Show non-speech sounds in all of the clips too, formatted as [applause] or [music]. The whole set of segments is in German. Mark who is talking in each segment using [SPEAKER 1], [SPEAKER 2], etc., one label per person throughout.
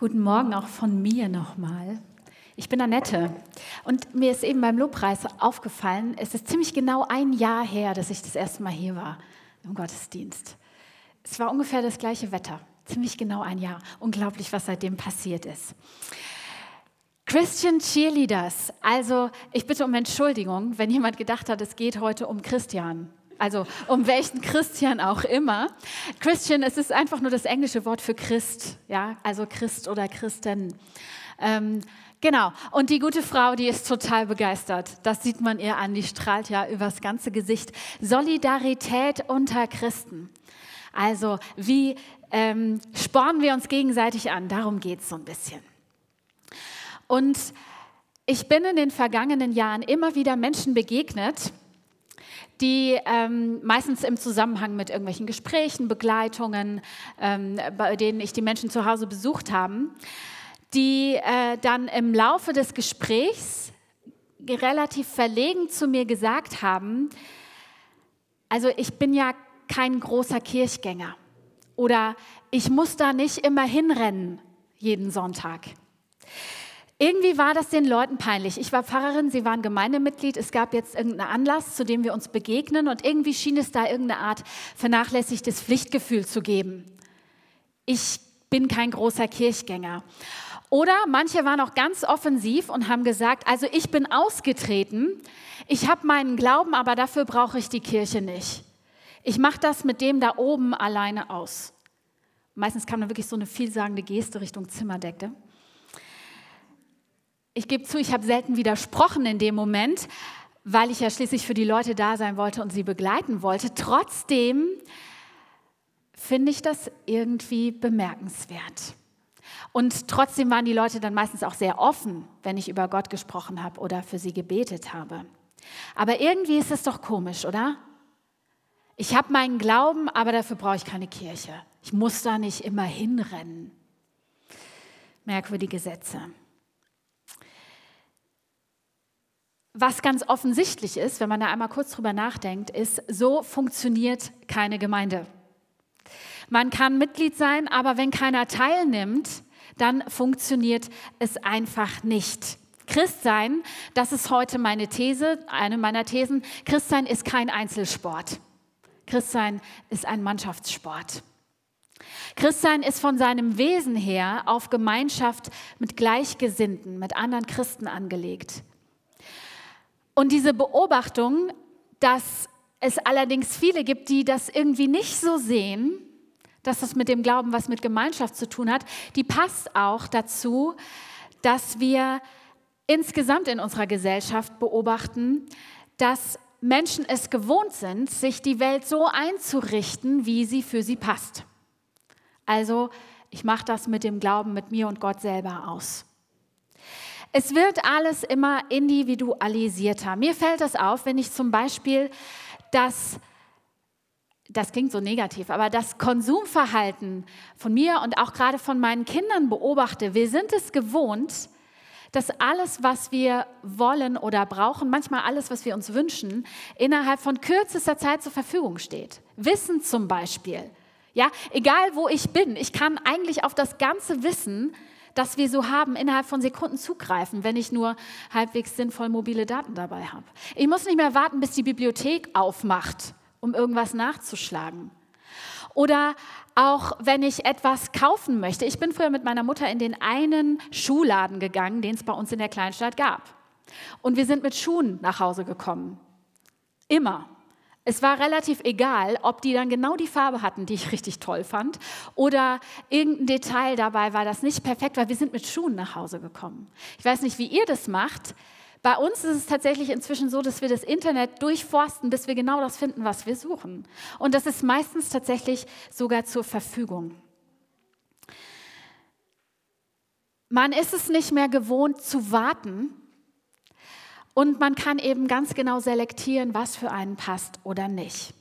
[SPEAKER 1] Guten Morgen auch von mir nochmal. Ich bin Annette und mir ist eben beim Lobpreis aufgefallen, es ist ziemlich genau ein Jahr her, dass ich das erste Mal hier war im Gottesdienst. Es war ungefähr das gleiche Wetter, ziemlich genau ein Jahr. Unglaublich, was seitdem passiert ist. Christian Cheerleaders. Also ich bitte um Entschuldigung, wenn jemand gedacht hat, es geht heute um Christian. Also um welchen Christian auch immer. Christian, es ist einfach nur das englische Wort für Christ, ja, also Christ oder Christen. Ähm, genau. Und die gute Frau, die ist total begeistert. Das sieht man ihr an. Die strahlt ja übers ganze Gesicht. Solidarität unter Christen. Also wie ähm, spornen wir uns gegenseitig an? Darum geht es so ein bisschen. Und ich bin in den vergangenen Jahren immer wieder Menschen begegnet, die ähm, meistens im Zusammenhang mit irgendwelchen Gesprächen, Begleitungen, ähm, bei denen ich die Menschen zu Hause besucht habe, die äh, dann im Laufe des Gesprächs relativ verlegen zu mir gesagt haben, also ich bin ja kein großer Kirchgänger oder ich muss da nicht immer hinrennen jeden Sonntag. Irgendwie war das den Leuten peinlich. Ich war Pfarrerin, sie waren Gemeindemitglied. Es gab jetzt irgendeinen Anlass, zu dem wir uns begegnen und irgendwie schien es da irgendeine Art vernachlässigtes Pflichtgefühl zu geben. Ich bin kein großer Kirchgänger. Oder manche waren auch ganz offensiv und haben gesagt, also ich bin ausgetreten, ich habe meinen Glauben, aber dafür brauche ich die Kirche nicht. Ich mache das mit dem da oben alleine aus. Meistens kam dann wirklich so eine vielsagende Geste Richtung Zimmerdecke. Ich gebe zu, ich habe selten widersprochen in dem Moment, weil ich ja schließlich für die Leute da sein wollte und sie begleiten wollte. Trotzdem finde ich das irgendwie bemerkenswert. Und trotzdem waren die Leute dann meistens auch sehr offen, wenn ich über Gott gesprochen habe oder für sie gebetet habe. Aber irgendwie ist es doch komisch, oder? Ich habe meinen Glauben, aber dafür brauche ich keine Kirche. Ich muss da nicht immer hinrennen. Merkwürdige Sätze. Was ganz offensichtlich ist, wenn man da einmal kurz drüber nachdenkt, ist, so funktioniert keine Gemeinde. Man kann Mitglied sein, aber wenn keiner teilnimmt, dann funktioniert es einfach nicht. Christsein, das ist heute meine These, eine meiner Thesen, Christsein ist kein Einzelsport. Christsein ist ein Mannschaftssport. Christsein ist von seinem Wesen her auf Gemeinschaft mit Gleichgesinnten, mit anderen Christen angelegt. Und diese Beobachtung, dass es allerdings viele gibt, die das irgendwie nicht so sehen, dass das mit dem Glauben was mit Gemeinschaft zu tun hat, die passt auch dazu, dass wir insgesamt in unserer Gesellschaft beobachten, dass Menschen es gewohnt sind, sich die Welt so einzurichten, wie sie für sie passt. Also ich mache das mit dem Glauben mit mir und Gott selber aus. Es wird alles immer individualisierter. Mir fällt das auf, wenn ich zum Beispiel das, das klingt so negativ, aber das Konsumverhalten von mir und auch gerade von meinen Kindern beobachte. Wir sind es gewohnt, dass alles, was wir wollen oder brauchen, manchmal alles, was wir uns wünschen, innerhalb von kürzester Zeit zur Verfügung steht. Wissen zum Beispiel. Ja, egal wo ich bin, ich kann eigentlich auf das ganze Wissen das wir so haben, innerhalb von Sekunden zugreifen, wenn ich nur halbwegs sinnvoll mobile Daten dabei habe. Ich muss nicht mehr warten, bis die Bibliothek aufmacht, um irgendwas nachzuschlagen. Oder auch wenn ich etwas kaufen möchte. Ich bin früher mit meiner Mutter in den einen Schuhladen gegangen, den es bei uns in der Kleinstadt gab. Und wir sind mit Schuhen nach Hause gekommen. Immer. Es war relativ egal, ob die dann genau die Farbe hatten, die ich [laughs] richtig toll fand, oder irgendein Detail dabei war, das nicht perfekt war. Wir sind mit Schuhen nach Hause gekommen. Ich weiß nicht, wie ihr das macht. Bei uns ist es tatsächlich inzwischen so, dass wir das Internet durchforsten, bis wir genau das finden, was wir suchen. Und das ist meistens tatsächlich sogar zur Verfügung. Man ist es nicht mehr gewohnt zu warten, und man kann eben ganz genau selektieren, was für einen passt oder nicht.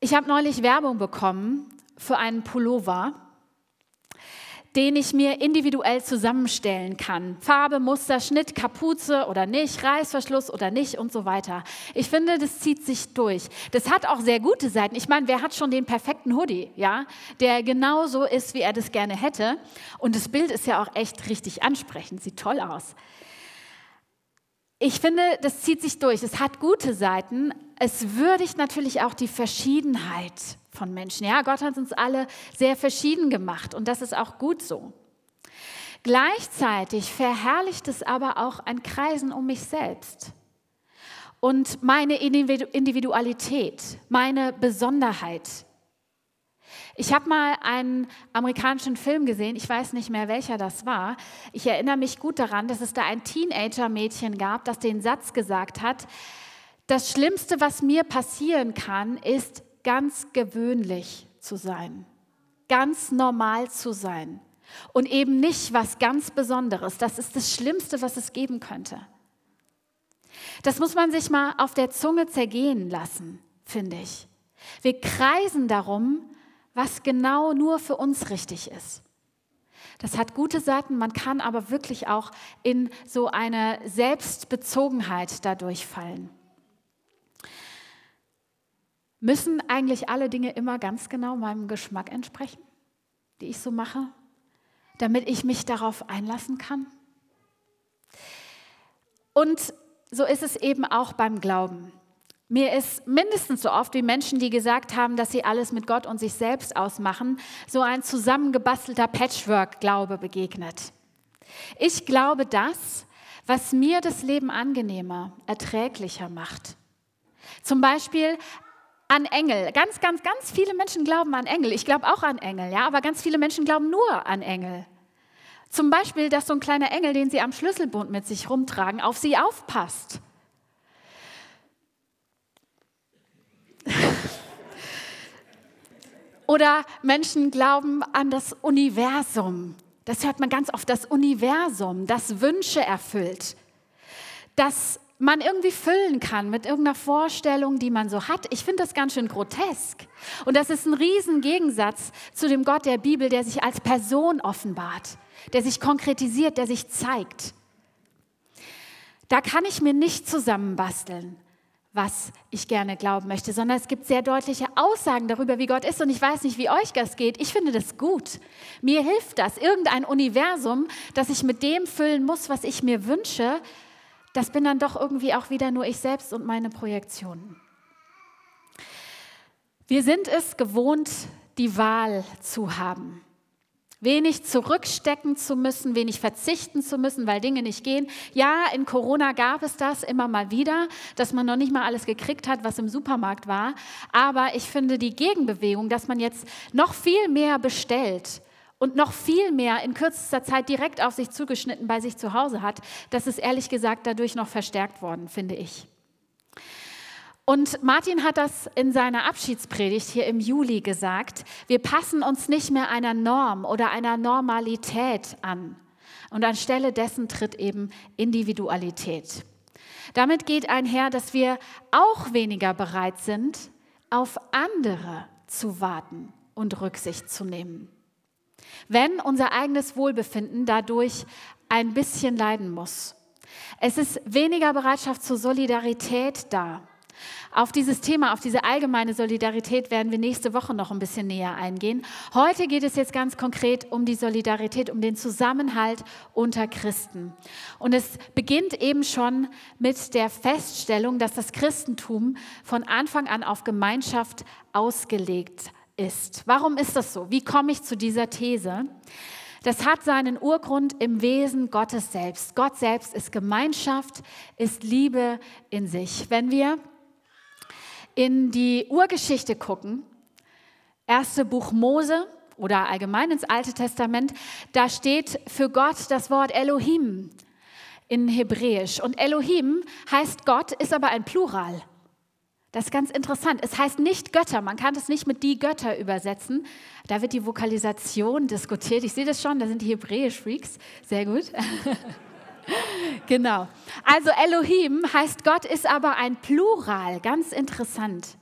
[SPEAKER 1] Ich habe neulich Werbung bekommen für einen Pullover, den ich mir individuell zusammenstellen kann. Farbe, Muster, Schnitt, Kapuze oder nicht, Reißverschluss oder nicht und so weiter. Ich finde, das zieht sich durch. Das hat auch sehr gute Seiten. Ich meine, wer hat schon den perfekten Hoodie, ja, der genauso ist, wie er das gerne hätte? Und das Bild ist ja auch echt richtig ansprechend, sieht toll aus. Ich finde, das zieht sich durch. Es hat gute Seiten. Es würdigt natürlich auch die Verschiedenheit von Menschen. Ja, Gott hat uns alle sehr verschieden gemacht und das ist auch gut so. Gleichzeitig verherrlicht es aber auch ein Kreisen um mich selbst und meine Individualität, meine Besonderheit. Ich habe mal einen amerikanischen Film gesehen, ich weiß nicht mehr, welcher das war. Ich erinnere mich gut daran, dass es da ein Teenager-Mädchen gab, das den Satz gesagt hat, das Schlimmste, was mir passieren kann, ist ganz gewöhnlich zu sein, ganz normal zu sein und eben nicht was ganz Besonderes. Das ist das Schlimmste, was es geben könnte. Das muss man sich mal auf der Zunge zergehen lassen, finde ich. Wir kreisen darum, was genau nur für uns richtig ist. Das hat gute Seiten, man kann aber wirklich auch in so eine Selbstbezogenheit dadurch fallen. Müssen eigentlich alle Dinge immer ganz genau meinem Geschmack entsprechen, die ich so mache, damit ich mich darauf einlassen kann? Und so ist es eben auch beim Glauben. Mir ist mindestens so oft wie Menschen, die gesagt haben, dass sie alles mit Gott und sich selbst ausmachen, so ein zusammengebastelter Patchwork-Glaube begegnet. Ich glaube das, was mir das Leben angenehmer, erträglicher macht. Zum Beispiel an Engel. Ganz, ganz, ganz viele Menschen glauben an Engel. Ich glaube auch an Engel, ja, aber ganz viele Menschen glauben nur an Engel. Zum Beispiel, dass so ein kleiner Engel, den sie am Schlüsselbund mit sich rumtragen, auf sie aufpasst. Oder Menschen glauben an das Universum. Das hört man ganz oft, das Universum, das Wünsche erfüllt. Das man irgendwie füllen kann mit irgendeiner Vorstellung, die man so hat. Ich finde das ganz schön grotesk. Und das ist ein Riesengegensatz zu dem Gott der Bibel, der sich als Person offenbart, der sich konkretisiert, der sich zeigt. Da kann ich mir nicht zusammenbasteln was ich gerne glauben möchte, sondern es gibt sehr deutliche Aussagen darüber, wie Gott ist. Und ich weiß nicht, wie euch das geht. Ich finde das gut. Mir hilft das. Irgendein Universum, das ich mit dem füllen muss, was ich mir wünsche, das bin dann doch irgendwie auch wieder nur ich selbst und meine Projektionen. Wir sind es gewohnt, die Wahl zu haben wenig zurückstecken zu müssen, wenig verzichten zu müssen, weil Dinge nicht gehen. Ja, in Corona gab es das immer mal wieder, dass man noch nicht mal alles gekriegt hat, was im Supermarkt war. Aber ich finde die Gegenbewegung, dass man jetzt noch viel mehr bestellt und noch viel mehr in kürzester Zeit direkt auf sich zugeschnitten bei sich zu Hause hat, das ist ehrlich gesagt dadurch noch verstärkt worden, finde ich. Und Martin hat das in seiner Abschiedspredigt hier im Juli gesagt. Wir passen uns nicht mehr einer Norm oder einer Normalität an. Und anstelle dessen tritt eben Individualität. Damit geht einher, dass wir auch weniger bereit sind, auf andere zu warten und Rücksicht zu nehmen. Wenn unser eigenes Wohlbefinden dadurch ein bisschen leiden muss. Es ist weniger Bereitschaft zur Solidarität da auf dieses Thema, auf diese allgemeine Solidarität werden wir nächste Woche noch ein bisschen näher eingehen. Heute geht es jetzt ganz konkret um die Solidarität, um den Zusammenhalt unter Christen. Und es beginnt eben schon mit der Feststellung, dass das Christentum von Anfang an auf Gemeinschaft ausgelegt ist. Warum ist das so? Wie komme ich zu dieser These? Das hat seinen Urgrund im Wesen Gottes selbst. Gott selbst ist Gemeinschaft, ist Liebe in sich. Wenn wir in die Urgeschichte gucken, erste Buch Mose oder allgemein ins Alte Testament, da steht für Gott das Wort Elohim in Hebräisch. Und Elohim heißt Gott, ist aber ein Plural. Das ist ganz interessant. Es heißt nicht Götter. Man kann es nicht mit die Götter übersetzen. Da wird die Vokalisation diskutiert. Ich sehe das schon, da sind die Hebräisch-Freaks. Sehr gut. [laughs] [laughs] genau. Also Elohim heißt Gott, ist aber ein Plural, ganz interessant.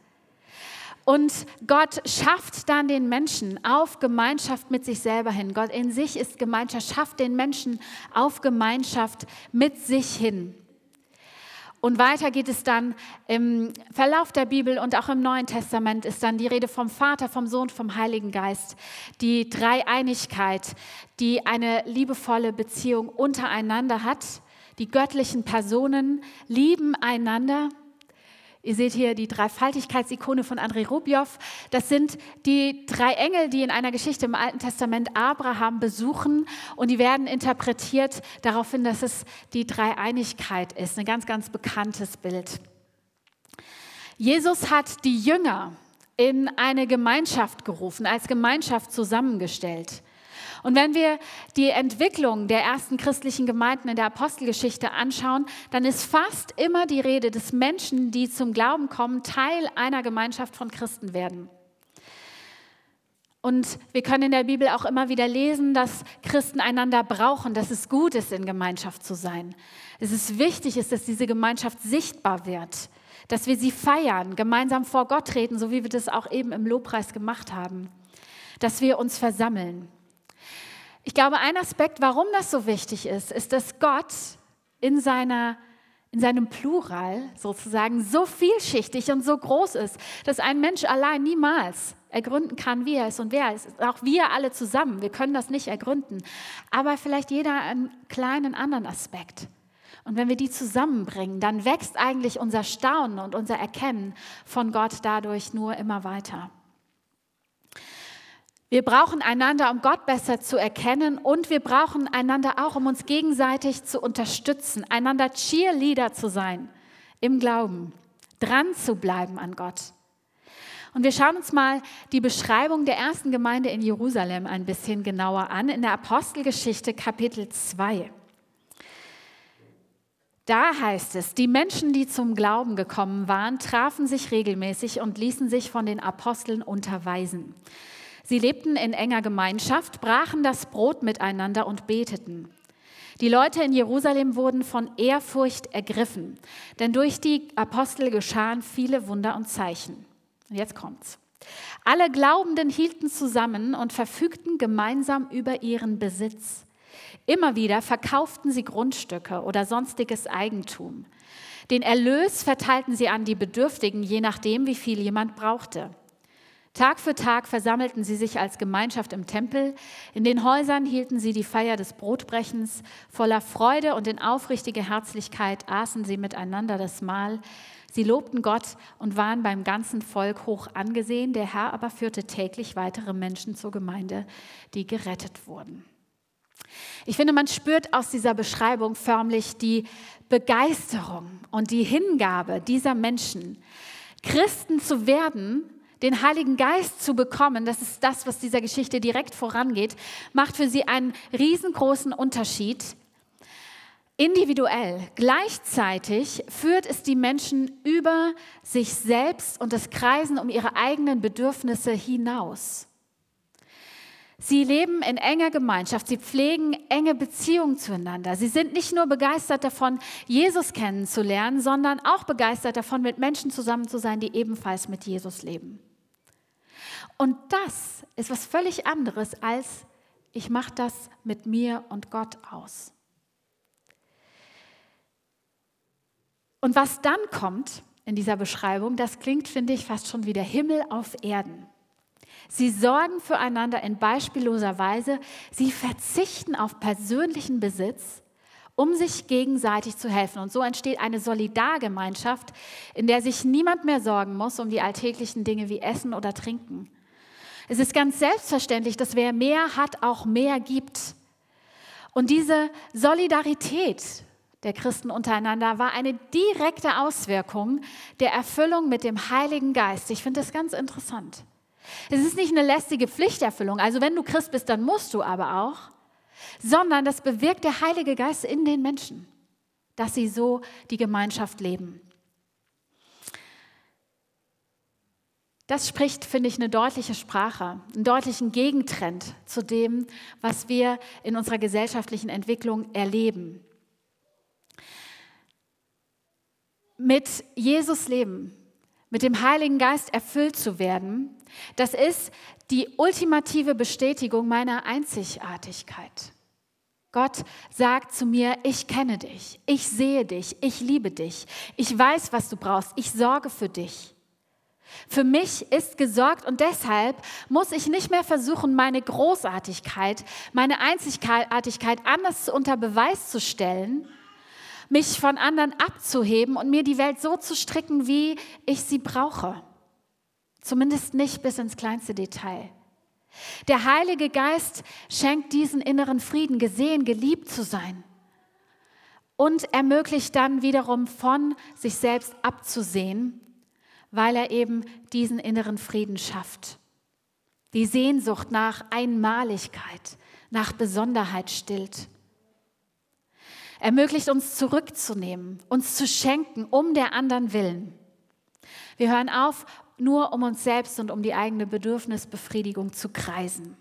[SPEAKER 1] Und Gott schafft dann den Menschen auf Gemeinschaft mit sich selber hin. Gott in sich ist Gemeinschaft, schafft den Menschen auf Gemeinschaft mit sich hin. Und weiter geht es dann im Verlauf der Bibel und auch im Neuen Testament ist dann die Rede vom Vater, vom Sohn, vom Heiligen Geist. Die Dreieinigkeit, die eine liebevolle Beziehung untereinander hat. Die göttlichen Personen lieben einander Ihr seht hier die Dreifaltigkeitsikone von Andrei Rubjow. Das sind die drei Engel, die in einer Geschichte im Alten Testament Abraham besuchen und die werden interpretiert darauf hin, dass es die Dreieinigkeit ist. Ein ganz, ganz bekanntes Bild. Jesus hat die Jünger in eine Gemeinschaft gerufen, als Gemeinschaft zusammengestellt. Und wenn wir die Entwicklung der ersten christlichen Gemeinden in der Apostelgeschichte anschauen, dann ist fast immer die Rede, dass Menschen, die zum Glauben kommen, Teil einer Gemeinschaft von Christen werden. Und wir können in der Bibel auch immer wieder lesen, dass Christen einander brauchen, dass es gut ist, in Gemeinschaft zu sein. Es ist wichtig, ist, dass diese Gemeinschaft sichtbar wird, dass wir sie feiern, gemeinsam vor Gott treten, so wie wir das auch eben im Lobpreis gemacht haben, dass wir uns versammeln. Ich glaube, ein Aspekt, warum das so wichtig ist, ist, dass Gott in, seiner, in seinem Plural sozusagen so vielschichtig und so groß ist, dass ein Mensch allein niemals ergründen kann, wie er ist und wer er ist. Auch wir alle zusammen, wir können das nicht ergründen. Aber vielleicht jeder einen kleinen anderen Aspekt. Und wenn wir die zusammenbringen, dann wächst eigentlich unser Staunen und unser Erkennen von Gott dadurch nur immer weiter. Wir brauchen einander, um Gott besser zu erkennen und wir brauchen einander auch, um uns gegenseitig zu unterstützen, einander Cheerleader zu sein im Glauben, dran zu bleiben an Gott. Und wir schauen uns mal die Beschreibung der ersten Gemeinde in Jerusalem ein bisschen genauer an, in der Apostelgeschichte Kapitel 2. Da heißt es, die Menschen, die zum Glauben gekommen waren, trafen sich regelmäßig und ließen sich von den Aposteln unterweisen. Sie lebten in enger Gemeinschaft, brachen das Brot miteinander und beteten. Die Leute in Jerusalem wurden von Ehrfurcht ergriffen, denn durch die Apostel geschahen viele Wunder und Zeichen. Und jetzt kommt's. Alle Glaubenden hielten zusammen und verfügten gemeinsam über ihren Besitz. Immer wieder verkauften sie Grundstücke oder sonstiges Eigentum. Den Erlös verteilten sie an die Bedürftigen, je nachdem, wie viel jemand brauchte. Tag für Tag versammelten sie sich als Gemeinschaft im Tempel. In den Häusern hielten sie die Feier des Brotbrechens. Voller Freude und in aufrichtiger Herzlichkeit aßen sie miteinander das Mahl. Sie lobten Gott und waren beim ganzen Volk hoch angesehen. Der Herr aber führte täglich weitere Menschen zur Gemeinde, die gerettet wurden. Ich finde, man spürt aus dieser Beschreibung förmlich die Begeisterung und die Hingabe dieser Menschen, Christen zu werden den Heiligen Geist zu bekommen, das ist das, was dieser Geschichte direkt vorangeht, macht für sie einen riesengroßen Unterschied. Individuell. Gleichzeitig führt es die Menschen über sich selbst und das Kreisen um ihre eigenen Bedürfnisse hinaus. Sie leben in enger Gemeinschaft, sie pflegen enge Beziehungen zueinander. Sie sind nicht nur begeistert davon, Jesus kennenzulernen, sondern auch begeistert davon, mit Menschen zusammen zu sein, die ebenfalls mit Jesus leben. Und das ist was völlig anderes als ich mache das mit mir und Gott aus. Und was dann kommt in dieser Beschreibung, das klingt, finde ich, fast schon wie der Himmel auf Erden. Sie sorgen füreinander in beispielloser Weise. Sie verzichten auf persönlichen Besitz, um sich gegenseitig zu helfen. Und so entsteht eine Solidargemeinschaft, in der sich niemand mehr sorgen muss um die alltäglichen Dinge wie Essen oder Trinken, es ist ganz selbstverständlich, dass wer mehr hat, auch mehr gibt. Und diese Solidarität der Christen untereinander war eine direkte Auswirkung der Erfüllung mit dem Heiligen Geist. Ich finde das ganz interessant. Es ist nicht eine lästige Pflichterfüllung, also wenn du Christ bist, dann musst du aber auch, sondern das bewirkt der Heilige Geist in den Menschen, dass sie so die Gemeinschaft leben. Das spricht, finde ich, eine deutliche Sprache, einen deutlichen Gegentrend zu dem, was wir in unserer gesellschaftlichen Entwicklung erleben. Mit Jesus leben, mit dem Heiligen Geist erfüllt zu werden, das ist die ultimative Bestätigung meiner Einzigartigkeit. Gott sagt zu mir, ich kenne dich, ich sehe dich, ich liebe dich, ich weiß, was du brauchst, ich sorge für dich. Für mich ist gesorgt und deshalb muss ich nicht mehr versuchen, meine Großartigkeit, meine Einzigartigkeit anders unter Beweis zu stellen, mich von anderen abzuheben und mir die Welt so zu stricken, wie ich sie brauche. Zumindest nicht bis ins kleinste Detail. Der Heilige Geist schenkt diesen inneren Frieden, gesehen, geliebt zu sein und ermöglicht dann wiederum von sich selbst abzusehen weil er eben diesen inneren Frieden schafft. Die Sehnsucht nach Einmaligkeit, nach Besonderheit stillt. Ermöglicht uns zurückzunehmen, uns zu schenken, um der anderen willen. Wir hören auf, nur um uns selbst und um die eigene Bedürfnisbefriedigung zu kreisen.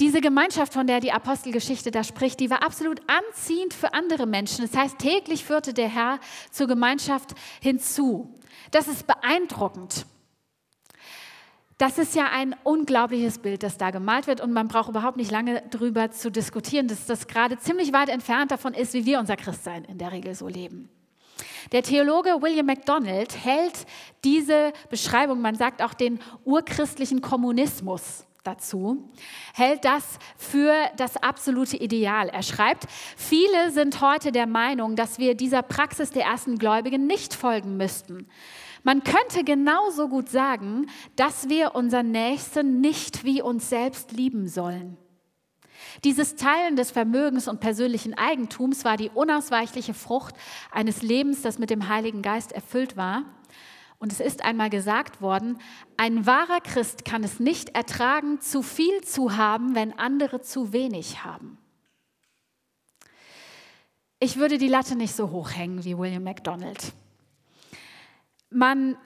[SPEAKER 1] Diese Gemeinschaft, von der die Apostelgeschichte da spricht, die war absolut anziehend für andere Menschen. Das heißt, täglich führte der Herr zur Gemeinschaft hinzu. Das ist beeindruckend. Das ist ja ein unglaubliches Bild, das da gemalt wird und man braucht überhaupt nicht lange darüber zu diskutieren, dass das gerade ziemlich weit entfernt davon ist, wie wir unser Christsein in der Regel so leben. Der Theologe William MacDonald hält diese Beschreibung, man sagt auch den urchristlichen Kommunismus, dazu, hält das für das absolute Ideal. Er schreibt, viele sind heute der Meinung, dass wir dieser Praxis der ersten Gläubigen nicht folgen müssten. Man könnte genauso gut sagen, dass wir unseren Nächsten nicht wie uns selbst lieben sollen. Dieses Teilen des Vermögens und persönlichen Eigentums war die unausweichliche Frucht eines Lebens, das mit dem Heiligen Geist erfüllt war. Und es ist einmal gesagt worden, ein wahrer Christ kann es nicht ertragen, zu viel zu haben, wenn andere zu wenig haben. Ich würde die Latte nicht so hoch hängen wie William MacDonald. Man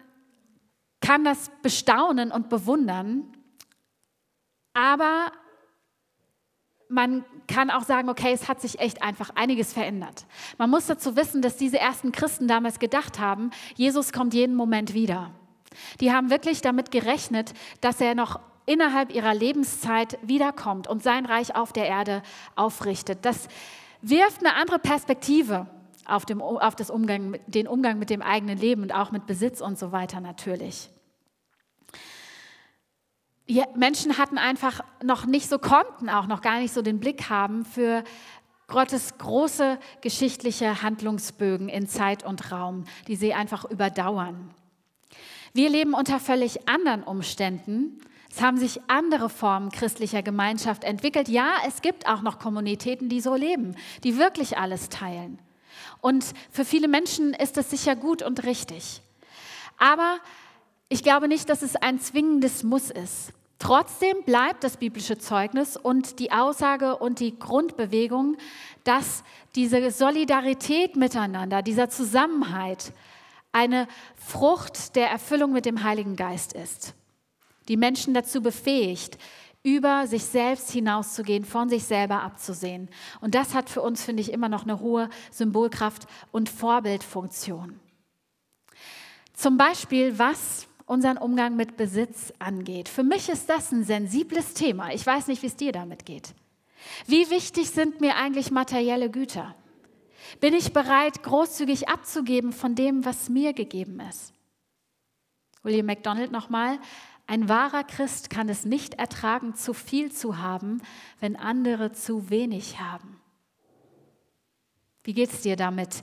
[SPEAKER 1] kann das bestaunen und bewundern, aber man kann auch sagen, okay, es hat sich echt einfach einiges verändert. Man muss dazu wissen, dass diese ersten Christen damals gedacht haben, Jesus kommt jeden Moment wieder. Die haben wirklich damit gerechnet, dass er noch innerhalb ihrer Lebenszeit wiederkommt und sein Reich auf der Erde aufrichtet. Das wirft eine andere Perspektive auf, dem, auf das Umgang, den Umgang mit dem eigenen Leben und auch mit Besitz und so weiter natürlich. Menschen hatten einfach noch nicht so, konnten auch noch gar nicht so den Blick haben für Gottes große geschichtliche Handlungsbögen in Zeit und Raum, die sie einfach überdauern. Wir leben unter völlig anderen Umständen. Es haben sich andere Formen christlicher Gemeinschaft entwickelt. Ja, es gibt auch noch Kommunitäten, die so leben, die wirklich alles teilen. Und für viele Menschen ist das sicher gut und richtig. Aber ich glaube nicht, dass es ein zwingendes Muss ist. Trotzdem bleibt das biblische Zeugnis und die Aussage und die Grundbewegung, dass diese Solidarität miteinander, dieser Zusammenhalt eine Frucht der Erfüllung mit dem Heiligen Geist ist, die Menschen dazu befähigt, über sich selbst hinauszugehen, von sich selber abzusehen. Und das hat für uns, finde ich, immer noch eine hohe Symbolkraft und Vorbildfunktion. Zum Beispiel, was unseren Umgang mit Besitz angeht. Für mich ist das ein sensibles Thema. Ich weiß nicht, wie es dir damit geht. Wie wichtig sind mir eigentlich materielle Güter? Bin ich bereit, großzügig abzugeben von dem, was mir gegeben ist? William MacDonald nochmal. Ein wahrer Christ kann es nicht ertragen, zu viel zu haben, wenn andere zu wenig haben. Wie geht es dir damit?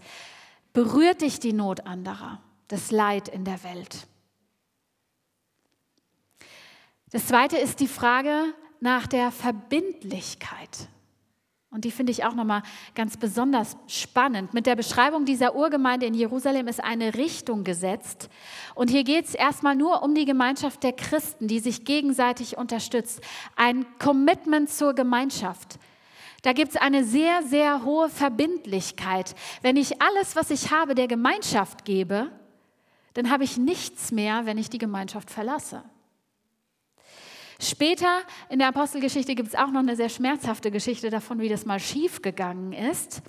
[SPEAKER 1] Berührt dich die Not anderer, das Leid in der Welt? Das zweite ist die Frage nach der Verbindlichkeit. Und die finde ich auch nochmal ganz besonders spannend. Mit der Beschreibung dieser Urgemeinde in Jerusalem ist eine Richtung gesetzt. Und hier geht es erstmal nur um die Gemeinschaft der Christen, die sich gegenseitig unterstützt. Ein Commitment zur Gemeinschaft. Da gibt es eine sehr, sehr hohe Verbindlichkeit. Wenn ich alles, was ich habe, der Gemeinschaft gebe, dann habe ich nichts mehr, wenn ich die Gemeinschaft verlasse. Später in der Apostelgeschichte gibt es auch noch eine sehr schmerzhafte Geschichte davon, wie das mal schief gegangen ist.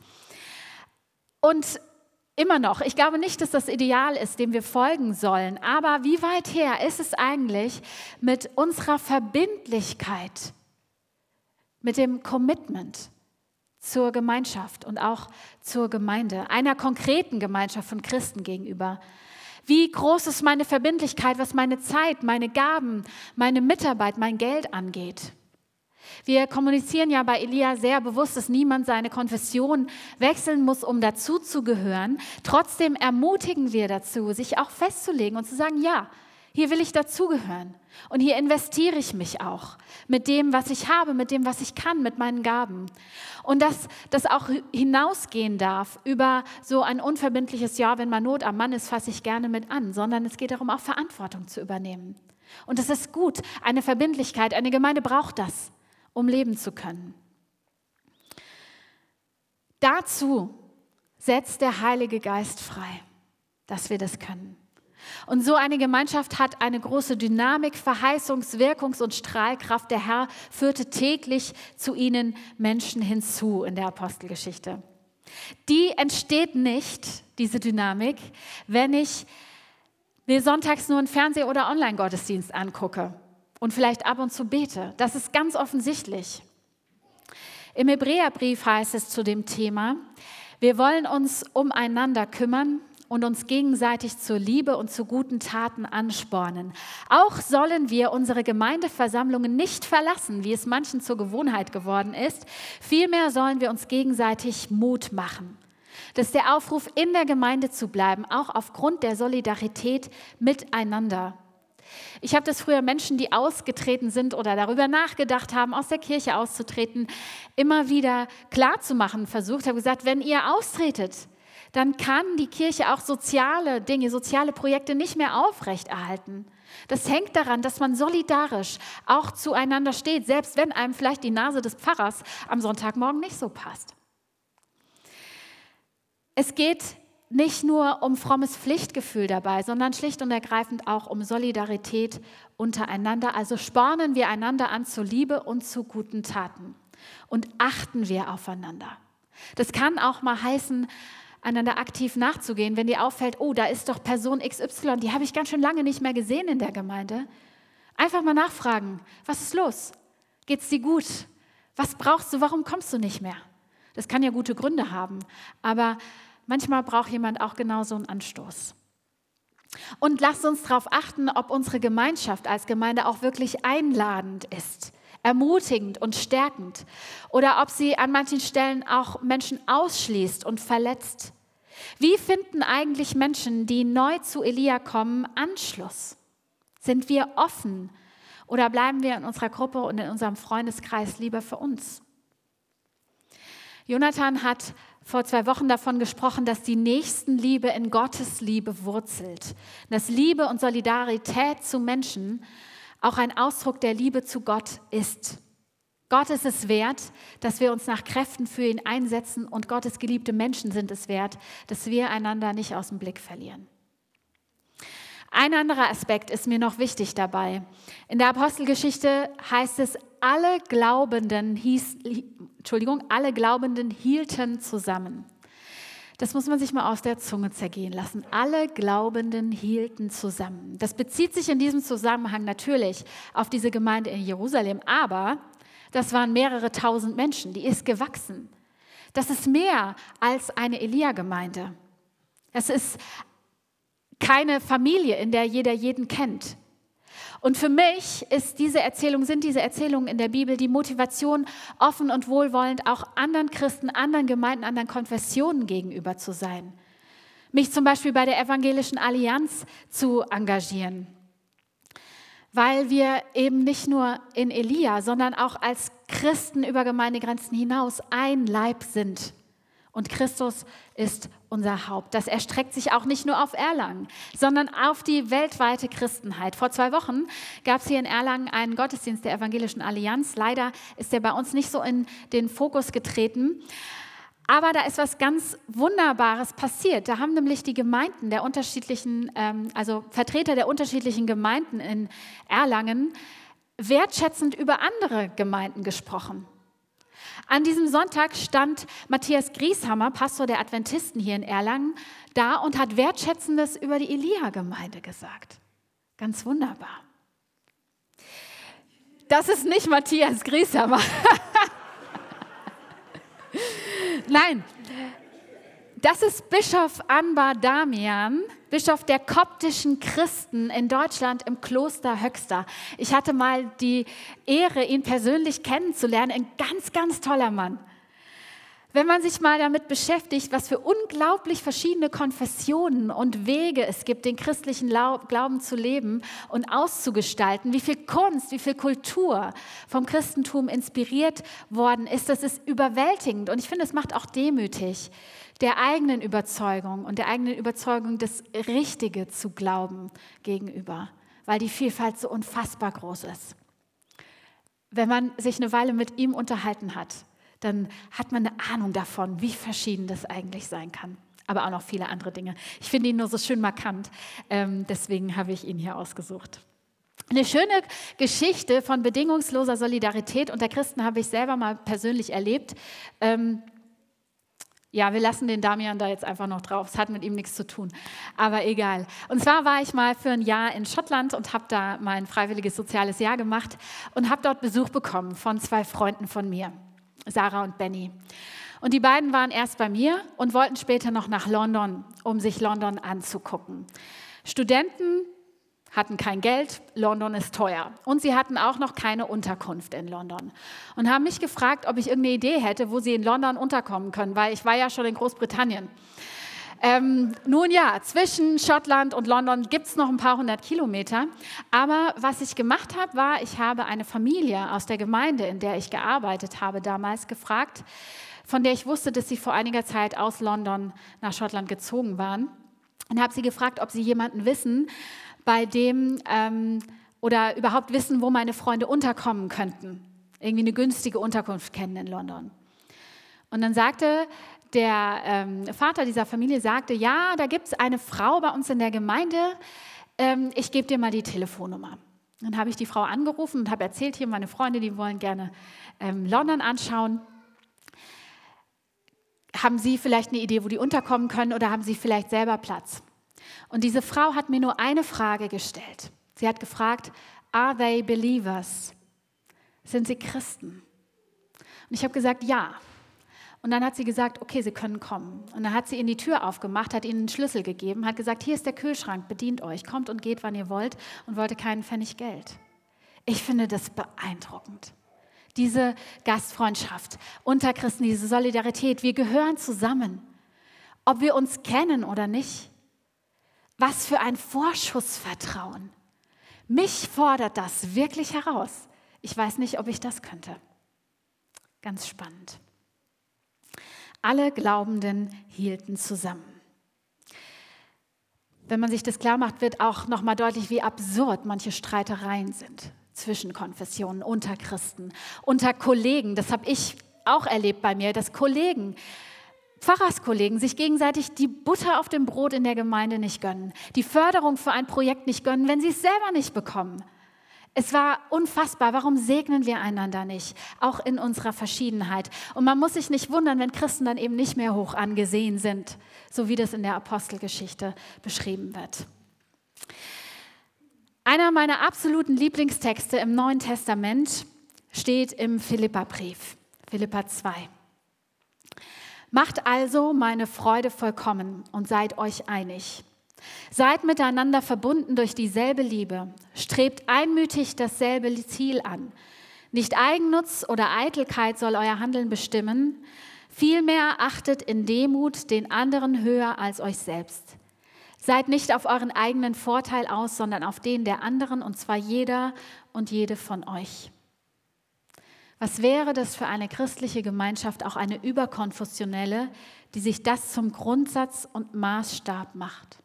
[SPEAKER 1] Und immer noch. Ich glaube nicht, dass das Ideal ist, dem wir folgen sollen. Aber wie weit her ist es eigentlich mit unserer Verbindlichkeit, mit dem Commitment zur Gemeinschaft und auch zur Gemeinde, einer konkreten Gemeinschaft von Christen gegenüber? Wie groß ist meine Verbindlichkeit, was meine Zeit, meine Gaben, meine Mitarbeit, mein Geld angeht? Wir kommunizieren ja bei Elia sehr bewusst, dass niemand seine Konfession wechseln muss, um dazuzugehören. Trotzdem ermutigen wir dazu, sich auch festzulegen und zu sagen, ja, hier will ich dazugehören. Und hier investiere ich mich auch mit dem, was ich habe, mit dem, was ich kann, mit meinen Gaben. Und dass das auch hinausgehen darf über so ein unverbindliches Ja, wenn man Not am Mann ist, fasse ich gerne mit an, sondern es geht darum, auch Verantwortung zu übernehmen. Und das ist gut, eine Verbindlichkeit. Eine Gemeinde braucht das um leben zu können. Dazu setzt der Heilige Geist frei, dass wir das können. Und so eine Gemeinschaft hat eine große Dynamik, Verheißungs-, Wirkungs- und Strahlkraft. Der Herr führte täglich zu ihnen Menschen hinzu in der Apostelgeschichte. Die entsteht nicht, diese Dynamik, wenn ich mir sonntags nur einen Fernseh- oder Online-Gottesdienst angucke und vielleicht ab und zu bete. Das ist ganz offensichtlich. Im Hebräerbrief heißt es zu dem Thema, wir wollen uns umeinander kümmern und uns gegenseitig zur Liebe und zu guten Taten anspornen. Auch sollen wir unsere Gemeindeversammlungen nicht verlassen, wie es manchen zur Gewohnheit geworden ist. Vielmehr sollen wir uns gegenseitig Mut machen. Das ist der Aufruf, in der Gemeinde zu bleiben, auch aufgrund der Solidarität miteinander. Ich habe das früher Menschen, die ausgetreten sind oder darüber nachgedacht haben, aus der Kirche auszutreten, immer wieder klarzumachen versucht. Ich habe gesagt, wenn ihr austretet, dann kann die Kirche auch soziale Dinge, soziale Projekte nicht mehr aufrechterhalten. Das hängt daran, dass man solidarisch auch zueinander steht, selbst wenn einem vielleicht die Nase des Pfarrers am Sonntagmorgen nicht so passt. Es geht nicht nur um frommes Pflichtgefühl dabei, sondern schlicht und ergreifend auch um Solidarität untereinander. Also spornen wir einander an zur Liebe und zu guten Taten und achten wir aufeinander. Das kann auch mal heißen, einander aktiv nachzugehen, wenn dir auffällt, oh, da ist doch Person XY, die habe ich ganz schön lange nicht mehr gesehen in der Gemeinde. Einfach mal nachfragen, was ist los? Geht es dir gut? Was brauchst du? Warum kommst du nicht mehr? Das kann ja gute Gründe haben, aber Manchmal braucht jemand auch genau so einen Anstoß. Und lasst uns darauf achten, ob unsere Gemeinschaft als Gemeinde auch wirklich einladend ist, ermutigend und stärkend oder ob sie an manchen Stellen auch Menschen ausschließt und verletzt. Wie finden eigentlich Menschen, die neu zu Elia kommen, Anschluss? Sind wir offen oder bleiben wir in unserer Gruppe und in unserem Freundeskreis lieber für uns? Jonathan hat vor zwei Wochen davon gesprochen, dass die Nächstenliebe in Gottes Liebe wurzelt. Dass Liebe und Solidarität zu Menschen auch ein Ausdruck der Liebe zu Gott ist. Gott ist es wert, dass wir uns nach Kräften für ihn einsetzen und Gottes geliebte Menschen sind es wert, dass wir einander nicht aus dem Blick verlieren. Ein anderer Aspekt ist mir noch wichtig dabei. In der Apostelgeschichte heißt es, alle Glaubenden, hieß, Entschuldigung, alle Glaubenden hielten zusammen. Das muss man sich mal aus der Zunge zergehen lassen. Alle Glaubenden hielten zusammen. Das bezieht sich in diesem Zusammenhang natürlich auf diese Gemeinde in Jerusalem, aber das waren mehrere tausend Menschen, die ist gewachsen. Das ist mehr als eine Elia-Gemeinde. Das ist keine Familie, in der jeder jeden kennt. Und für mich ist diese Erzählung, sind diese Erzählungen in der Bibel die Motivation, offen und wohlwollend auch anderen Christen, anderen Gemeinden, anderen Konfessionen gegenüber zu sein. Mich zum Beispiel bei der Evangelischen Allianz zu engagieren. Weil wir eben nicht nur in Elia, sondern auch als Christen über Gemeindegrenzen hinaus ein Leib sind. Und Christus ist unser Haupt. Das erstreckt sich auch nicht nur auf Erlangen, sondern auf die weltweite Christenheit. Vor zwei Wochen gab es hier in Erlangen einen Gottesdienst der Evangelischen Allianz. Leider ist der bei uns nicht so in den Fokus getreten. Aber da ist was ganz Wunderbares passiert. Da haben nämlich die Gemeinden der unterschiedlichen, ähm, also Vertreter der unterschiedlichen Gemeinden in Erlangen wertschätzend über andere Gemeinden gesprochen. An diesem Sonntag stand Matthias Grieshammer, Pastor der Adventisten hier in Erlangen, da und hat Wertschätzendes über die Elia-Gemeinde gesagt. Ganz wunderbar. Das ist nicht Matthias Grieshammer. [laughs] Nein, das ist Bischof Anbar Damian, Bischof der koptischen Christen in Deutschland im Kloster Höxter. Ich hatte mal die Ehre, ihn persönlich kennenzulernen. Ein ganz, ganz toller Mann. Wenn man sich mal damit beschäftigt, was für unglaublich verschiedene Konfessionen und Wege es gibt, den christlichen Glauben zu leben und auszugestalten, wie viel Kunst, wie viel Kultur vom Christentum inspiriert worden ist, das ist überwältigend. Und ich finde, es macht auch demütig, der eigenen Überzeugung und der eigenen Überzeugung, das Richtige zu glauben gegenüber, weil die Vielfalt so unfassbar groß ist. Wenn man sich eine Weile mit ihm unterhalten hat, dann hat man eine Ahnung davon, wie verschieden das eigentlich sein kann. Aber auch noch viele andere Dinge. Ich finde ihn nur so schön markant, ähm, deswegen habe ich ihn hier ausgesucht. Eine schöne Geschichte von bedingungsloser Solidarität unter Christen habe ich selber mal persönlich erlebt. Ja, wir lassen den Damian da jetzt einfach noch drauf. Es hat mit ihm nichts zu tun. Aber egal. Und zwar war ich mal für ein Jahr in Schottland und habe da mein freiwilliges soziales Jahr gemacht und habe dort Besuch bekommen von zwei Freunden von mir, Sarah und Benny. Und die beiden waren erst bei mir und wollten später noch nach London, um sich London anzugucken. Studenten hatten kein Geld, London ist teuer. Und sie hatten auch noch keine Unterkunft in London. Und haben mich gefragt, ob ich irgendeine Idee hätte, wo sie in London unterkommen können, weil ich war ja schon in Großbritannien. Ähm, nun ja, zwischen Schottland und London gibt es noch ein paar hundert Kilometer. Aber was ich gemacht habe, war, ich habe eine Familie aus der Gemeinde, in der ich gearbeitet habe, damals gefragt, von der ich wusste, dass sie vor einiger Zeit aus London nach Schottland gezogen waren. Und habe sie gefragt, ob sie jemanden wissen, bei dem ähm, oder überhaupt wissen, wo meine Freunde unterkommen könnten. Irgendwie eine günstige Unterkunft kennen in London. Und dann sagte der ähm, Vater dieser Familie, sagte, ja, da gibt es eine Frau bei uns in der Gemeinde, ähm, ich gebe dir mal die Telefonnummer. Dann habe ich die Frau angerufen und habe erzählt, hier meine Freunde, die wollen gerne ähm, London anschauen. Haben Sie vielleicht eine Idee, wo die unterkommen können oder haben Sie vielleicht selber Platz? Und diese Frau hat mir nur eine Frage gestellt. Sie hat gefragt, are they believers? Sind sie Christen? Und ich habe gesagt, ja. Und dann hat sie gesagt, okay, sie können kommen. Und dann hat sie ihnen die Tür aufgemacht, hat ihnen einen Schlüssel gegeben, hat gesagt, hier ist der Kühlschrank, bedient euch, kommt und geht, wann ihr wollt und wollte keinen Pfennig Geld. Ich finde das beeindruckend. Diese Gastfreundschaft unter Christen, diese Solidarität, wir gehören zusammen. Ob wir uns kennen oder nicht, was für ein Vorschussvertrauen. Mich fordert das wirklich heraus. Ich weiß nicht, ob ich das könnte. Ganz spannend. Alle Glaubenden hielten zusammen. Wenn man sich das klar macht, wird auch noch mal deutlich, wie absurd manche Streitereien sind zwischen Konfessionen, unter Christen, unter Kollegen. Das habe ich auch erlebt bei mir, dass Kollegen Pfarrerskollegen sich gegenseitig die Butter auf dem Brot in der Gemeinde nicht gönnen, die Förderung für ein Projekt nicht gönnen, wenn sie es selber nicht bekommen. Es war unfassbar. Warum segnen wir einander nicht? Auch in unserer Verschiedenheit. Und man muss sich nicht wundern, wenn Christen dann eben nicht mehr hoch angesehen sind, so wie das in der Apostelgeschichte beschrieben wird. Einer meiner absoluten Lieblingstexte im Neuen Testament steht im Philippa-Brief, Philippa 2. Macht also meine Freude vollkommen und seid euch einig. Seid miteinander verbunden durch dieselbe Liebe. Strebt einmütig dasselbe Ziel an. Nicht Eigennutz oder Eitelkeit soll euer Handeln bestimmen. Vielmehr achtet in Demut den anderen höher als euch selbst. Seid nicht auf euren eigenen Vorteil aus, sondern auf den der anderen, und zwar jeder und jede von euch. Was wäre das für eine christliche Gemeinschaft, auch eine überkonfessionelle, die sich das zum Grundsatz und Maßstab macht?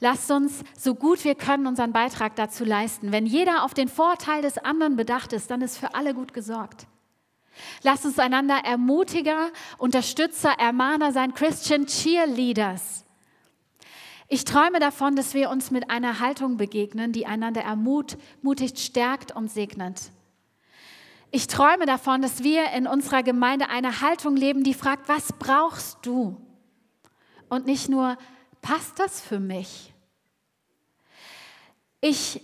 [SPEAKER 1] Lasst uns so gut wir können unseren Beitrag dazu leisten. Wenn jeder auf den Vorteil des anderen bedacht ist, dann ist für alle gut gesorgt. Lasst uns einander Ermutiger, Unterstützer, Ermahner sein, Christian Cheerleaders. Ich träume davon, dass wir uns mit einer Haltung begegnen, die einander ermutigt, stärkt und segnet. Ich träume davon, dass wir in unserer Gemeinde eine Haltung leben, die fragt, was brauchst du? Und nicht nur, passt das für mich? Ich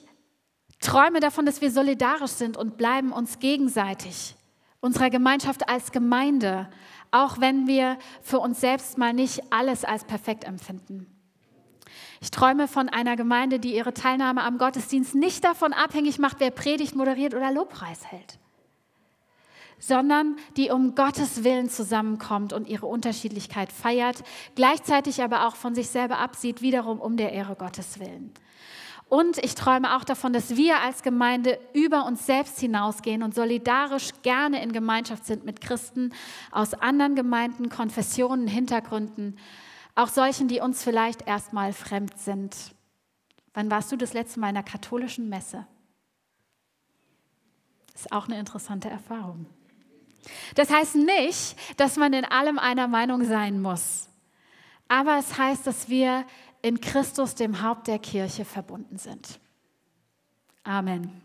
[SPEAKER 1] träume davon, dass wir solidarisch sind und bleiben uns gegenseitig, unserer Gemeinschaft als Gemeinde, auch wenn wir für uns selbst mal nicht alles als perfekt empfinden. Ich träume von einer Gemeinde, die ihre Teilnahme am Gottesdienst nicht davon abhängig macht, wer Predigt moderiert oder Lobpreis hält, sondern die um Gottes Willen zusammenkommt und ihre Unterschiedlichkeit feiert, gleichzeitig aber auch von sich selber absieht, wiederum um der Ehre Gottes willen. Und ich träume auch davon, dass wir als Gemeinde über uns selbst hinausgehen und solidarisch gerne in Gemeinschaft sind mit Christen aus anderen Gemeinden, Konfessionen, Hintergründen, auch solchen, die uns vielleicht erstmal fremd sind. Wann warst du das letzte Mal in einer katholischen Messe? Ist auch eine interessante Erfahrung. Das heißt nicht, dass man in allem einer Meinung sein muss. Aber es heißt, dass wir in Christus, dem Haupt der Kirche, verbunden sind. Amen.